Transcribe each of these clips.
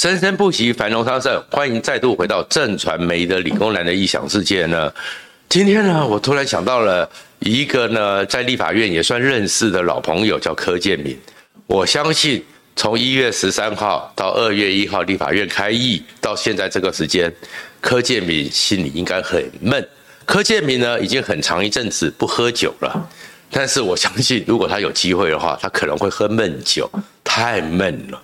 生生不息，繁荣昌盛。欢迎再度回到正传媒的理工男的异想世界呢。今天呢，我突然想到了一个呢，在立法院也算认识的老朋友，叫柯建铭。我相信从一月十三号到二月一号立法院开议到现在这个时间，柯建铭心里应该很闷。柯建铭呢，已经很长一阵子不喝酒了，但是我相信，如果他有机会的话，他可能会喝闷酒，太闷了。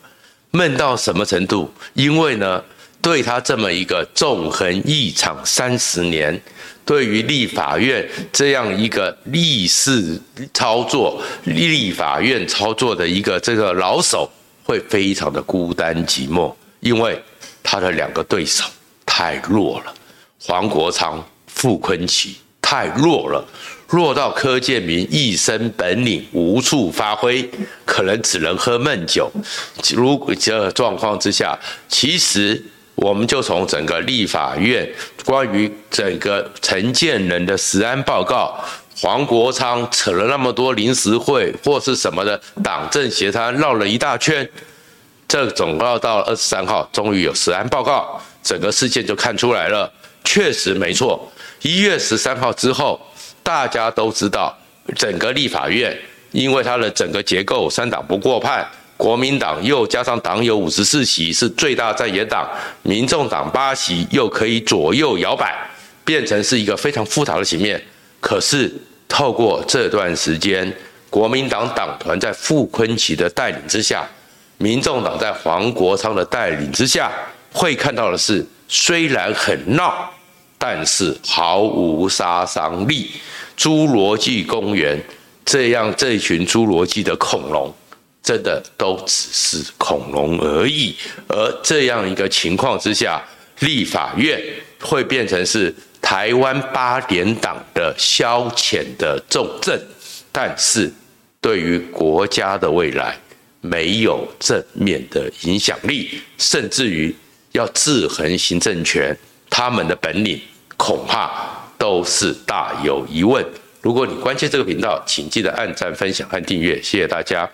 闷到什么程度？因为呢，对他这么一个纵横一场三十年，对于立法院这样一个立事操作、立法院操作的一个这个老手，会非常的孤单寂寞，因为他的两个对手太弱了，黄国昌、傅崐萁太弱了。落到柯建铭一身本领无处发挥，可能只能喝闷酒。如果这状况之下，其实我们就从整个立法院关于整个陈建仁的食安报告，黄国昌扯了那么多临时会或是什么的党政协商绕了一大圈，这总要到二十三号，终于有食安报告，整个事件就看出来了。确实没错，一月十三号之后。大家都知道，整个立法院因为它的整个结构，三党不过半，国民党又加上党有五十四席是最大在野党，民众党八席又可以左右摇摆，变成是一个非常复杂的局面。可是透过这段时间，国民党党团在傅昆萁的带领之下，民众党在黄国昌的带领之下，会看到的是，虽然很闹。但是毫无杀伤力，侏罗纪公园这样这群侏罗纪的恐龙，真的都只是恐龙而已。而这样一个情况之下，立法院会变成是台湾八点党的消遣的重镇，但是对于国家的未来没有正面的影响力，甚至于要制衡行政权。他们的本领恐怕都是大有疑问。如果你关切这个频道，请记得按赞、分享和订阅，谢谢大家。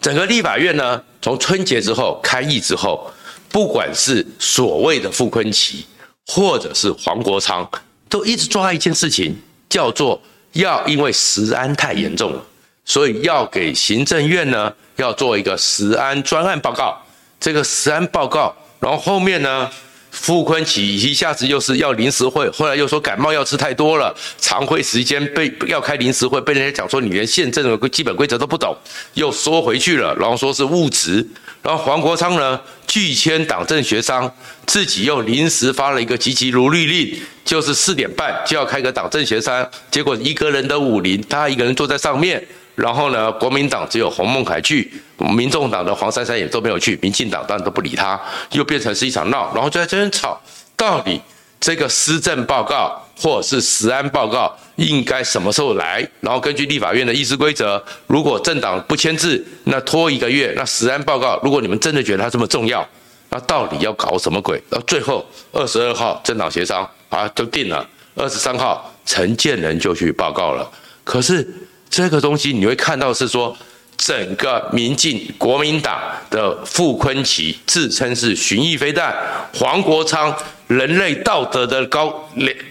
整个立法院呢，从春节之后开议之后，不管是所谓的傅昆萁，或者是黄国昌，都一直抓一件事情，叫做要因为食安太严重了，所以要给行政院呢要做一个食安专案报告。这个食安报告，然后后面呢？傅昆萁一下子又是要临时会，后来又说感冒药吃太多了，常会时间被要开临时会，被人家讲说你连宪政的基本规则都不懂，又缩回去了，然后说是误职，然后黄国昌呢拒签党政协商，自己又临时发了一个急急如律令，就是四点半就要开个党政协商，结果一个人的武林，他一个人坐在上面。然后呢，国民党只有洪孟凯去，民众党的黄珊珊也都没有去，民进党当然都不理他，又变成是一场闹，然后就在这边吵，到底这个施政报告或者是食安报告应该什么时候来？然后根据立法院的议事规则，如果政党不签字，那拖一个月。那食安报告，如果你们真的觉得它这么重要，那到底要搞什么鬼？到最后二十二号政党协商啊，就定了。二十三号陈建仁就去报告了，可是。这个东西你会看到是说，整个民进国民党的傅昆萁自称是巡弋飞弹，黄国昌人类道德的高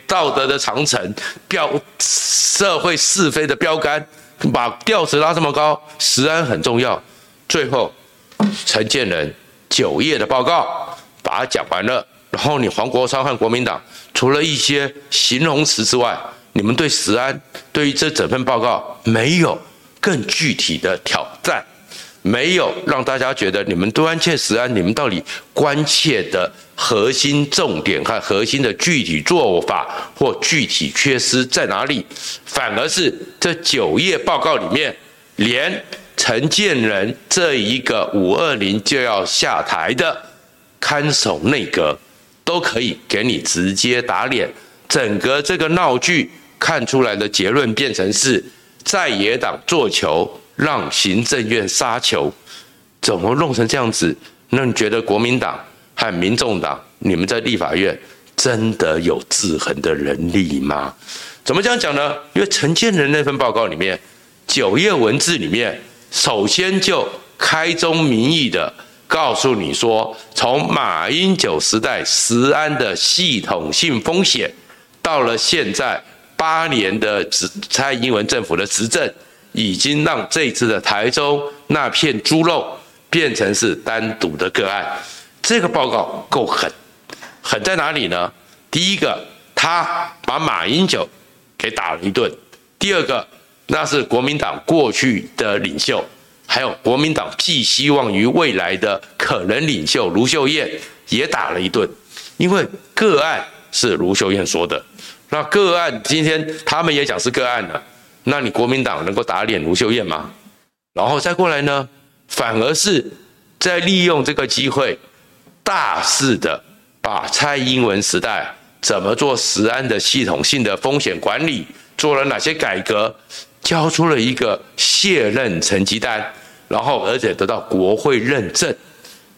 道德的长城标社会是非的标杆，把调子拉这么高，食安很重要。最后陈建仁九页的报告把它讲完了，然后你黄国昌和国民党除了一些形容词之外。你们对石安，对于这整份报告没有更具体的挑战，没有让大家觉得你们都关切食安，你们到底关切的核心重点和核心的具体做法或具体缺失在哪里？反而是这九页报告里面，连陈建仁这一个五二零就要下台的看守内阁，都可以给你直接打脸，整个这个闹剧。看出来的结论变成是在野党做球，让行政院杀球，怎么弄成这样子？那你觉得国民党和民众党，你们在立法院真的有制衡的能力吗？怎么这样讲呢？因为陈建仁那份报告里面九页文字里面，首先就开宗明义的告诉你说，从马英九时代食安的系统性风险，到了现在八年的执蔡英文政府的执政，已经让这次的台中那片猪肉变成是单独的个案。这个报告够狠，狠在哪里呢？第一个，他把马英九给打了一顿；第二个，那是国民党过去的领袖。还有国民党寄希望于未来的可能领袖卢秀燕也打了一顿，因为个案是卢秀燕说的，那个案今天他们也讲是个案了，那你国民党能够打脸卢秀燕吗？然后再过来呢，反而是在利用这个机会，大肆的把蔡英文时代怎么做食安的系统性的风险管理，做了哪些改革，交出了一个卸任成绩单。然后，而且得到国会认证，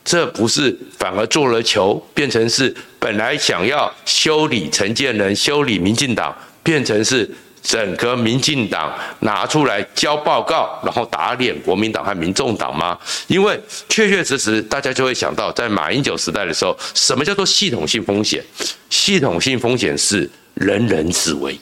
这不是反而做了球，变成是本来想要修理陈建仁、修理民进党，变成是整个民进党拿出来交报告，然后打脸国民党和民众党吗？因为确确实实，大家就会想到，在马英九时代的时候，什么叫做系统性风险？系统性风险是人人自危，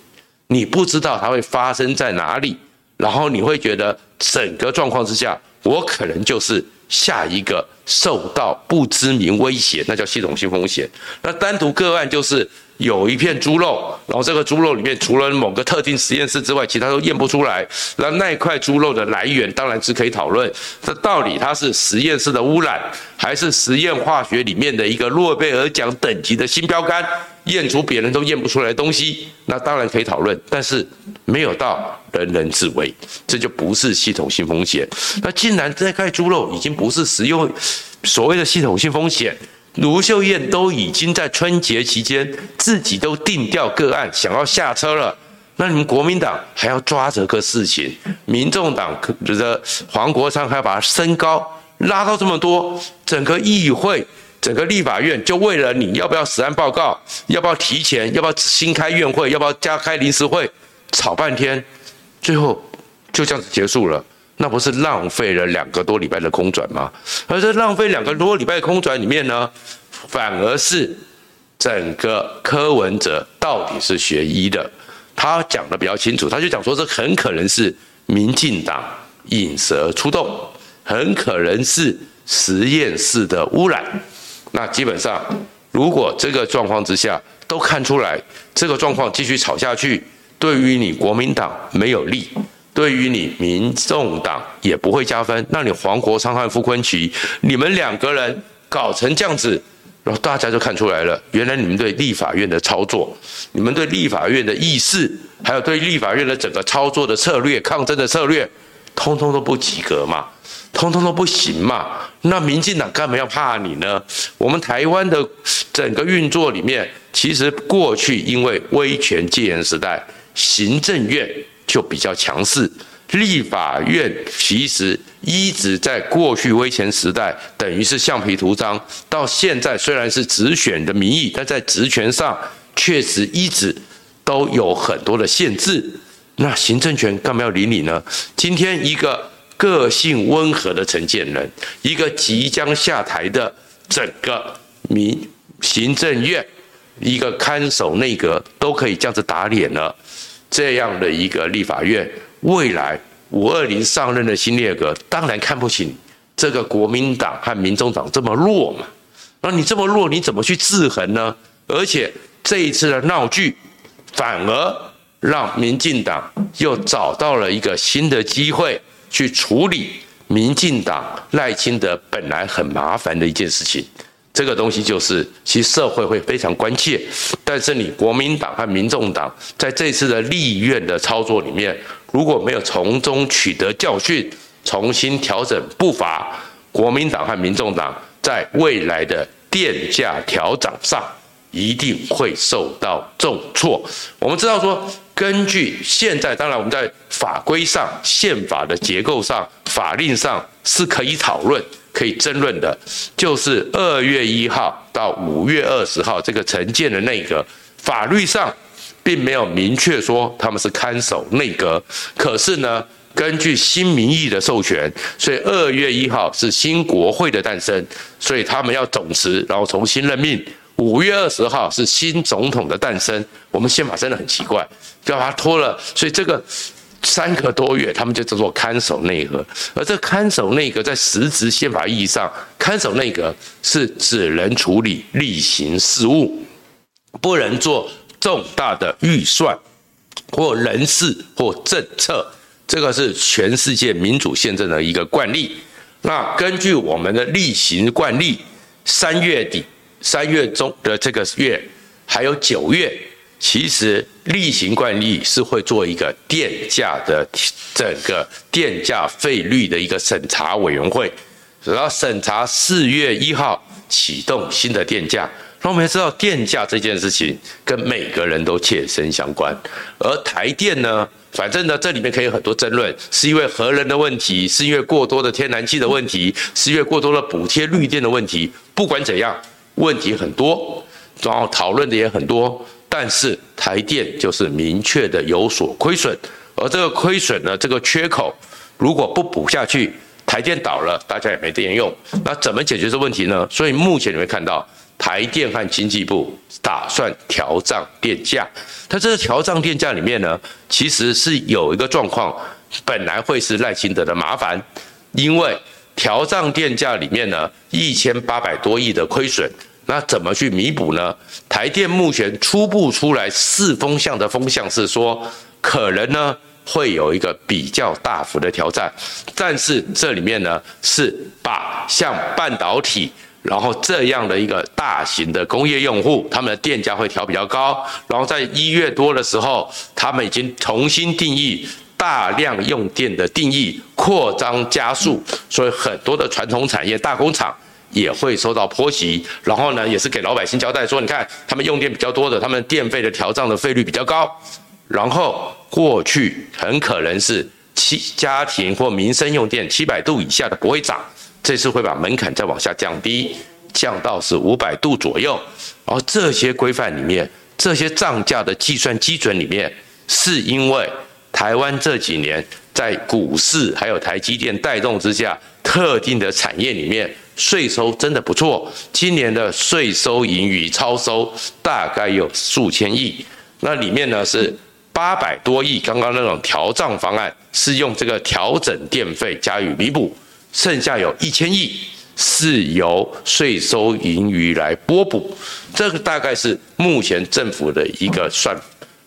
你不知道它会发生在哪里，然后你会觉得整个状况之下。我可能就是下一个受到不知名威胁，那叫系统性风险。那单独个案就是有一片猪肉，然后这个猪肉里面除了某个特定实验室之外，其他都验不出来。那那块猪肉的来源当然是可以讨论，这到底它是实验室的污染，还是实验化学里面的一个诺贝尔奖等级的新标杆？验出别人都验不出来的东西，那当然可以讨论，但是没有到人人自危，这就不是系统性风险。那既然这块猪肉已经不是食用所谓的系统性风险，卢秀燕都已经在春节期间自己都定调个案，想要下车了，那你们国民党还要抓这个事情，民众党觉得黄国昌还要把它升高，拉到这么多，整个议会。整个立法院就为了你要不要死案报告，要不要提前，要不要新开院会，要不要加开临时会，吵半天，最后就这样子结束了，那不是浪费了两个多礼拜的空转吗？而这浪费两个多礼拜的空转里面呢，反而是整个柯文哲到底是学医的，他讲的比较清楚，他就讲说这很可能是民进党引蛇出洞，很可能是实验室的污染。那基本上，如果这个状况之下都看出来，这个状况继续吵下去，对于你国民党没有利，对于你民众党也不会加分。那你黄国昌和傅崐萁，你们两个人搞成这样子，然后大家就看出来了，原来你们对立法院的操作，你们对立法院的议事，还有对立法院的整个操作的策略、抗争的策略，通通都不及格嘛。通通都不行嘛？那民进党干嘛要怕你呢？我们台湾的整个运作里面，其实过去因为威权戒严时代，行政院就比较强势，立法院其实一直在过去威权时代等于是橡皮图章，到现在虽然是直选的民意，但在职权上确实一直都有很多的限制。那行政权干嘛要理你呢？今天一个。个性温和的陈建仁，一个即将下台的整个民行政院，一个看守内阁都可以这样子打脸了，这样的一个立法院，未来五二零上任的新内阁当然看不起这个国民党和民众党这么弱嘛，那你这么弱，你怎么去制衡呢？而且这一次的闹剧，反而让民进党又找到了一个新的机会。去处理民进党赖清德本来很麻烦的一件事情，这个东西就是其实社会会非常关切，但是你国民党和民众党在这次的立院的操作里面，如果没有从中取得教训，重新调整步伐，国民党和民众党在未来的电价调整上一定会受到重挫。我们知道说。根据现在，当然我们在法规上、宪法的结构上、法令上是可以讨论、可以争论的。就是二月一号到五月二十号这个陈建的内阁，法律上并没有明确说他们是看守内阁，可是呢，根据新民意的授权，所以二月一号是新国会的诞生，所以他们要总辞，然后重新任命。五月二十号是新总统的诞生。我们宪法真的很奇怪，就把它拖了，所以这个三个多月，他们就叫做看守内阁。而这看守内阁在实质宪法意义上，看守内阁是只能处理例行事务，不能做重大的预算或人事或政策。这个是全世界民主宪政的一个惯例。那根据我们的例行惯例，三月底、三月中的这个月，还有九月，其实例行惯例是会做一个电价的整个电价费率的一个审查委员会，然后审查四月一号启动新的电价。那我们知道电价这件事情跟每个人都切身相关，而台电呢？反正呢，这里面可以很多争论，是因为核能的问题，是因为过多的天然气的问题，是因为过多的补贴绿电的问题。不管怎样，问题很多，然后讨论的也很多。但是台电就是明确的有所亏损，而这个亏损呢，这个缺口如果不补下去，台电倒了，大家也没电用。那怎么解决这问题呢？所以目前你会看到。台电和经济部打算调涨电价，它这个调涨电价里面呢，其实是有一个状况，本来会是赖清德的麻烦，因为调涨电价里面呢，一千八百多亿的亏损，那怎么去弥补呢？台电目前初步出来四风向的风向是说，可能呢会有一个比较大幅的挑战，但是这里面呢是把像半导体。然后这样的一个大型的工业用户，他们的电价会调比较高。然后在一月多的时候，他们已经重新定义大量用电的定义，扩张加速，所以很多的传统产业大工厂也会受到波及。然后呢，也是给老百姓交代说，你看他们用电比较多的，他们电费的调涨的费率比较高。然后过去很可能是七家庭或民生用电七百度以下的不会涨。这次会把门槛再往下降低，降到是五百度左右。而这些规范里面，这些涨价的计算基准里面，是因为台湾这几年在股市还有台积电带动之下，特定的产业里面税收真的不错。今年的税收盈余超收大概有数千亿，那里面呢是八百多亿。刚刚那种调账方案是用这个调整电费加以弥补。剩下有一千亿是由税收盈余来拨补，这个大概是目前政府的一个算。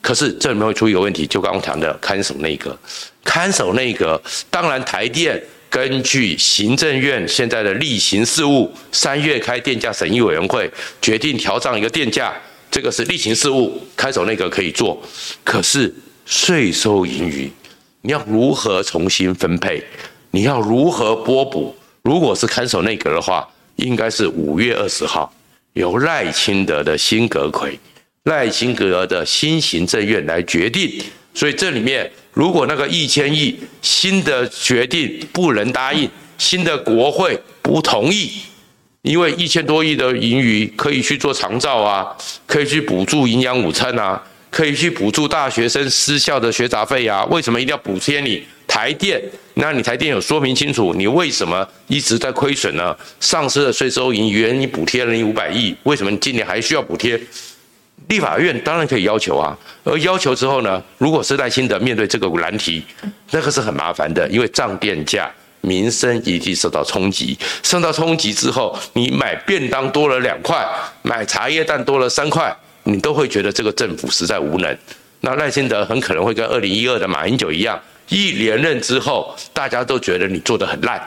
可是这里面会出一个问题，就刚刚谈的看守内阁，看守内阁，当然台电根据行政院现在的例行事务，三月开电价审议委员会决定调涨一个电价，这个是例行事务，看守内阁可以做。可是税收盈余，你要如何重新分配？你要如何拨补？如果是看守内阁的话，应该是五月二十号由赖清德的新阁揆、赖清德的新行政院来决定。所以这里面，如果那个一千亿新的决定不能答应，新的国会不同意，因为一千多亿的盈余可以去做长照啊，可以去补助营养午餐啊，可以去补助大学生私校的学杂费啊，为什么一定要补贴你？台电，那你台电有说明清楚，你为什么一直在亏损呢？丧失了税收盈余，你补贴了你五百亿，为什么你今年还需要补贴？立法院当然可以要求啊，而要求之后呢，如果是赖清德面对这个难题，那个是很麻烦的，因为涨电价，民生一定受到冲击，受到冲击之后，你买便当多了两块，买茶叶蛋多了三块，你都会觉得这个政府实在无能。那赖清德很可能会跟二零一二的马英九一样。一连任之后，大家都觉得你做得很烂。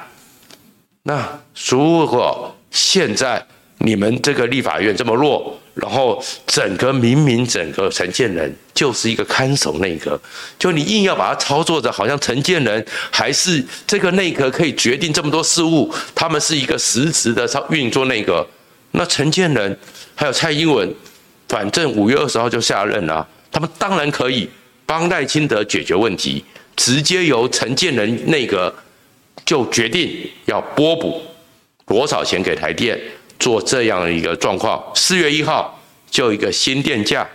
那如果现在你们这个立法院这么弱，然后整个明明整个陈建仁就是一个看守内阁，就你硬要把它操作着，好像陈建仁还是这个内阁可以决定这么多事务，他们是一个实质的操运作内阁。那陈建仁还有蔡英文，反正五月二十号就下任了，他们当然可以帮赖清德解决问题。直接由陈建仁内阁就决定要拨补多少钱给台电做这样的一个状况。四月一号就一个新电价，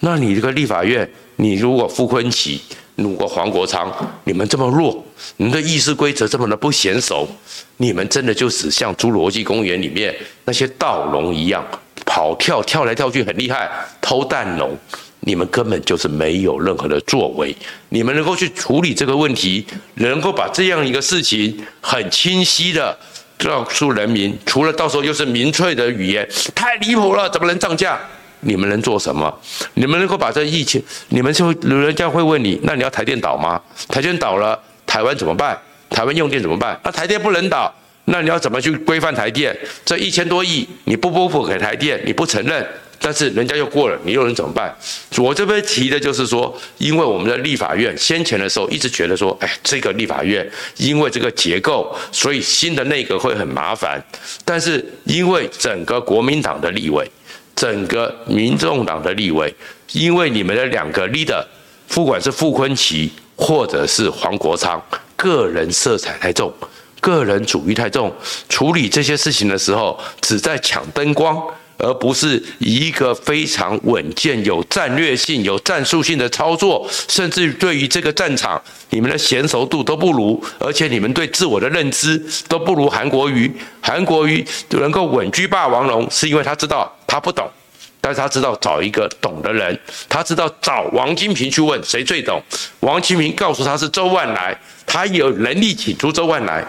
那你这个立法院，你如果傅崐萁如果黄国昌你们这么弱，你的议事规则这么的不娴熟，你们真的就是像侏罗纪公园里面那些盗龙一样，跑跳跳来跳去很厉害，偷蛋龙，你们根本就是没有任何的作为。你们能够去处理这个问题，能够把这样一个事情很清晰的告诉人民，除了到时候又是民粹的语言，太离谱了，怎么能涨价？你们能做什么？你们能够把这疫情，你们就人家会问你，那你要台电倒吗？台电倒了，台湾怎么办？台湾用电怎么办？那台电不能倒，那你要怎么去规范台电？这一千多亿你不拨付给台电，你不承认，但是人家又过了，你又能怎么办？我这边提的就是说，因为我们的立法院先前的时候一直觉得说，哎，这个立法院因为这个结构，所以新的内阁会很麻烦，但是因为整个国民党的立委。整个民众党的立委，因为你们的两个 leader，不管是傅昆萁或者是黄国昌，个人色彩太重，个人主义太重，处理这些事情的时候，只在抢灯光。而不是一个非常稳健、有战略性、有战术性的操作，甚至对于这个战场，你们的娴熟度都不如，而且你们对自我的认知都不如韩国瑜。韩国瑜能够稳居霸王龙，是因为他知道他不懂，但是他知道找一个懂的人，他知道找王金平去问谁最懂。王金平告诉他是周万来，他有能力请出周万来。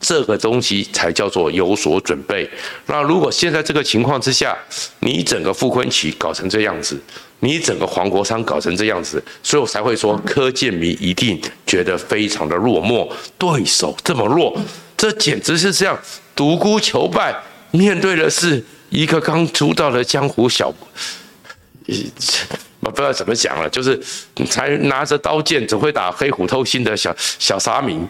这个东西才叫做有所准备。那如果现在这个情况之下，你整个傅昆萁搞成这样子，你整个黄国昌搞成这样子，所以我才会说柯建铭一定觉得非常的落寞。对手这么弱，这简直是这样独孤求败，面对的是一个刚出道的江湖小，我不知道怎么讲了，就是才拿着刀剑只会打黑虎偷心的小小沙弥。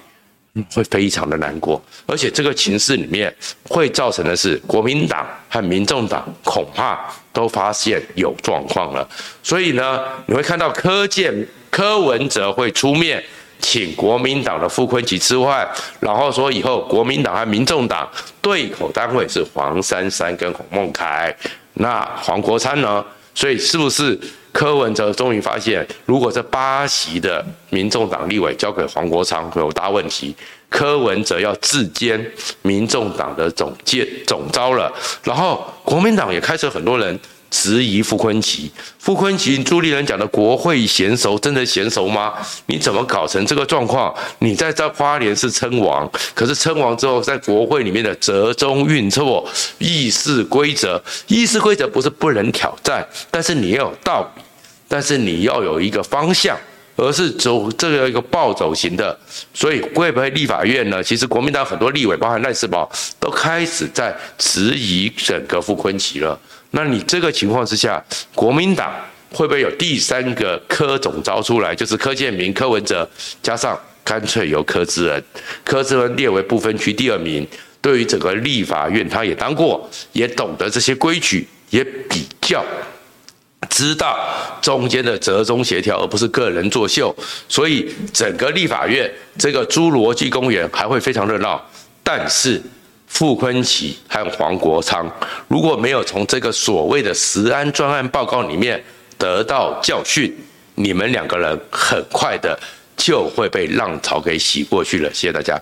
会非常的难过，而且这个情势里面会造成的是，国民党和民众党恐怕都发现有状况了。所以呢，你会看到柯建柯文哲会出面请国民党的傅昆萁吃饭，然后说以后国民党和民众党对口单位是黄珊珊跟洪孟楷，那黄国昌呢？所以是不是？柯文哲终于发现，如果这八席的民众党立委交给黄国昌会有大问题，柯文哲要自兼民众党的总监总招了。然后国民党也开始很多人。质疑傅崐萁，傅崐萁朱立伦讲的国会娴熟，真的娴熟吗？你怎么搞成这个状况？你在这花莲是称王，可是称王之后，在国会里面的折中运作，议事规则，议事规则不是不能挑战，但是你要有道理，但是你要有一个方向，而是走这个一个暴走型的。所以会不会立法院呢？其实国民党很多立委，包含赖世宝，都开始在质疑整个傅崐萁了。那你这个情况之下，国民党会不会有第三个柯总召出来？就是柯建铭、柯文哲，加上干脆由柯志恩，柯志恩列为不分区第二名。对于整个立法院，他也当过，也懂得这些规矩，也比较知道中间的折中协调，而不是个人作秀。所以整个立法院这个侏罗纪公园还会非常热闹，但是。傅昆萁和黄国昌如果没有从这个所谓的石安专案报告里面得到教训，你们两个人很快的就会被浪潮给洗过去了。谢谢大家。